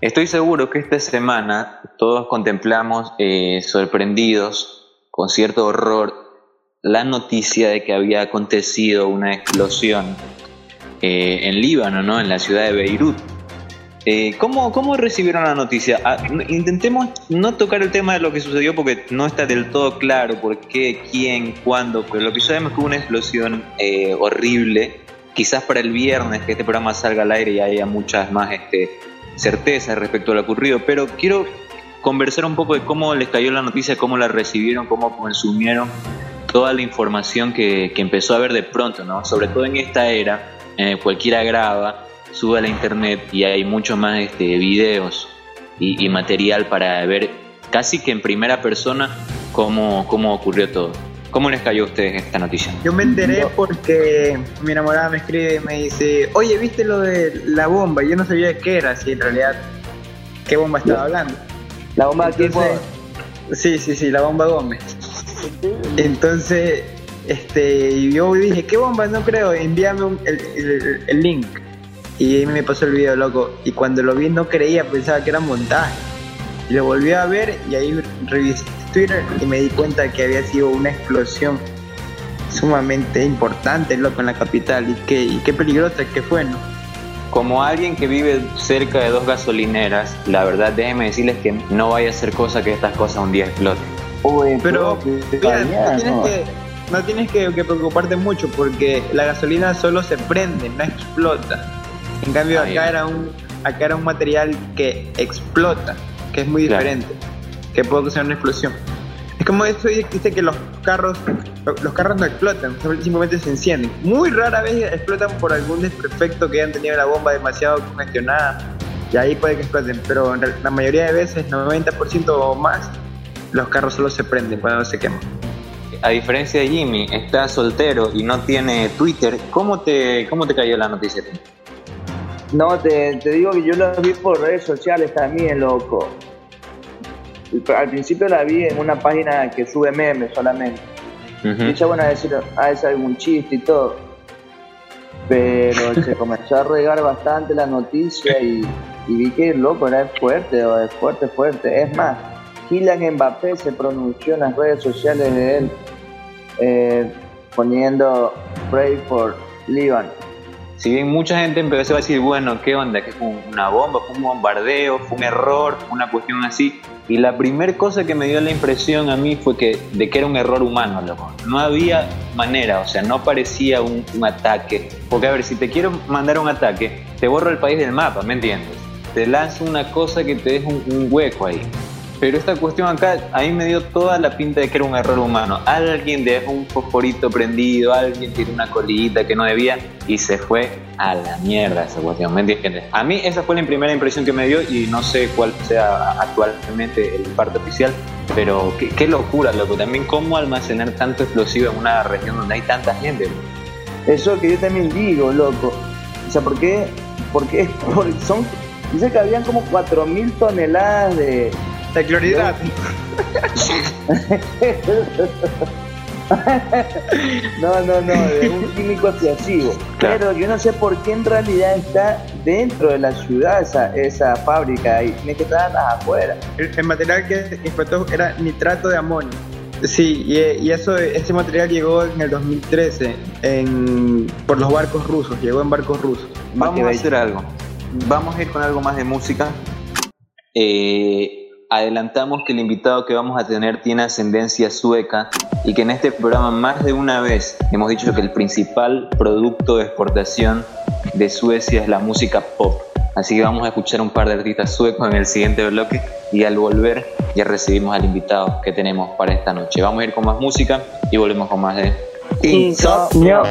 Estoy seguro que esta semana todos contemplamos eh, sorprendidos, con cierto horror, la noticia de que había acontecido una explosión eh, en Líbano, ¿no? en la ciudad de Beirut. Eh, ¿cómo, ¿Cómo recibieron la noticia? Ah, intentemos no tocar el tema de lo que sucedió porque no está del todo claro por qué, quién, cuándo, pero lo que sabemos es que hubo una explosión eh, horrible. Quizás para el viernes que este programa salga al aire y haya muchas más este, certezas respecto a lo ocurrido, pero quiero conversar un poco de cómo les cayó la noticia, cómo la recibieron, cómo consumieron toda la información que, que empezó a ver de pronto, ¿no? Sobre todo en esta era, eh, cualquiera graba, sube a la internet y hay muchos más este, videos y, material para ver casi que en primera persona cómo, cómo ocurrió todo. ¿Cómo les cayó a ustedes esta noticia? Yo me enteré porque mi enamorada me escribe y me dice, oye, ¿viste lo de la bomba? Yo no sabía qué era, si en realidad, qué bomba estaba hablando. La bomba de Sí, sí, sí, la bomba Gómez. Entonces, este, yo dije, ¿qué bomba? No creo, envíame el, link. Y ahí me pasó el video, loco. Y cuando lo vi no creía, pensaba que era montaje. Y lo volví a ver y ahí revisé Twitter y me di cuenta que había sido una explosión sumamente importante, loco, en la capital. Y qué, y qué peligrosa que fue, ¿no? Como alguien que vive cerca de dos gasolineras, la verdad déjenme decirles que no vaya a ser cosa que estas cosas un día exploten. pero, no tienes que, preocuparte mucho porque la gasolina solo se prende, no explota. En cambio, acá era, un, acá era un material que explota, que es muy diferente, que puede causar una explosión. Es como eso dice que los carros, los carros no explotan, simplemente se encienden. Muy rara vez explotan por algún desperfecto que hayan tenido la bomba demasiado congestionada y ahí puede que exploten, pero la mayoría de veces, 90% o más, los carros solo se prenden cuando se queman a diferencia de Jimmy, está soltero y no tiene Twitter, ¿cómo te, cómo te cayó la noticia? No, te, digo que yo la vi por redes sociales también, loco. Al principio la vi en una página que sube memes solamente. Y ya bueno a decir, ah, es algún chiste y todo. Pero se comenzó a regar bastante la noticia y, y vi que loco era fuerte, es fuerte, fuerte. Es más, Kylian Mbappé se pronunció en las redes sociales de él eh, poniendo Pray for Líbano. Si bien mucha gente empezó a decir, bueno, ¿qué onda? ¿Que fue una bomba? ¿Fue un bombardeo? ¿Fue un error? ¿Fue una cuestión así? Y la primera cosa que me dio la impresión a mí fue que de que era un error humano, loco. No había manera, o sea, no parecía un, ataque. Porque a ver, si te quiero mandar un ataque, te borro el país del mapa, ¿me entiendes? Te lanzo una cosa que te deja un hueco ahí. Pero esta cuestión acá, ahí me dio toda la pinta de que era un error humano. Alguien dejó un fosforito prendido, alguien tiró una colita que no debía y se fue a la mierda esa cuestión. ¿Me entiendes? A mí esa fue la primera impresión que me dio y no sé cuál sea actualmente el parte oficial, pero qué, locura, loco. También cómo almacenar tanto explosivo en una región donde hay tanta gente. Eso que yo también digo, loco. O sea, ¿por qué? Porque son, dice que habían como 4.000 toneladas de de cloridad. no, no, no, de un químico explosivo. Pero yo no sé por qué en realidad está dentro de la ciudad esa, esa fábrica y tiene que estar afuera. El, material que explotó era nitrato de amonio. Sí, y, eso, ese material llegó en el 2013 en, por los barcos rusos, llegó en barcos rusos. Vamos a hacer algo. Vamos a ir con algo más de música. Eh, adelantamos que el invitado que vamos a tener tiene ascendencia sueca y que en este programa más de una vez hemos dicho que el principal producto de exportación de Suecia es la música pop. Así que vamos a escuchar un par de artistas suecos en el siguiente bloque y al volver ya recibimos al invitado que tenemos para esta noche. Vamos a ir con más música y volvemos con más de Insomnio.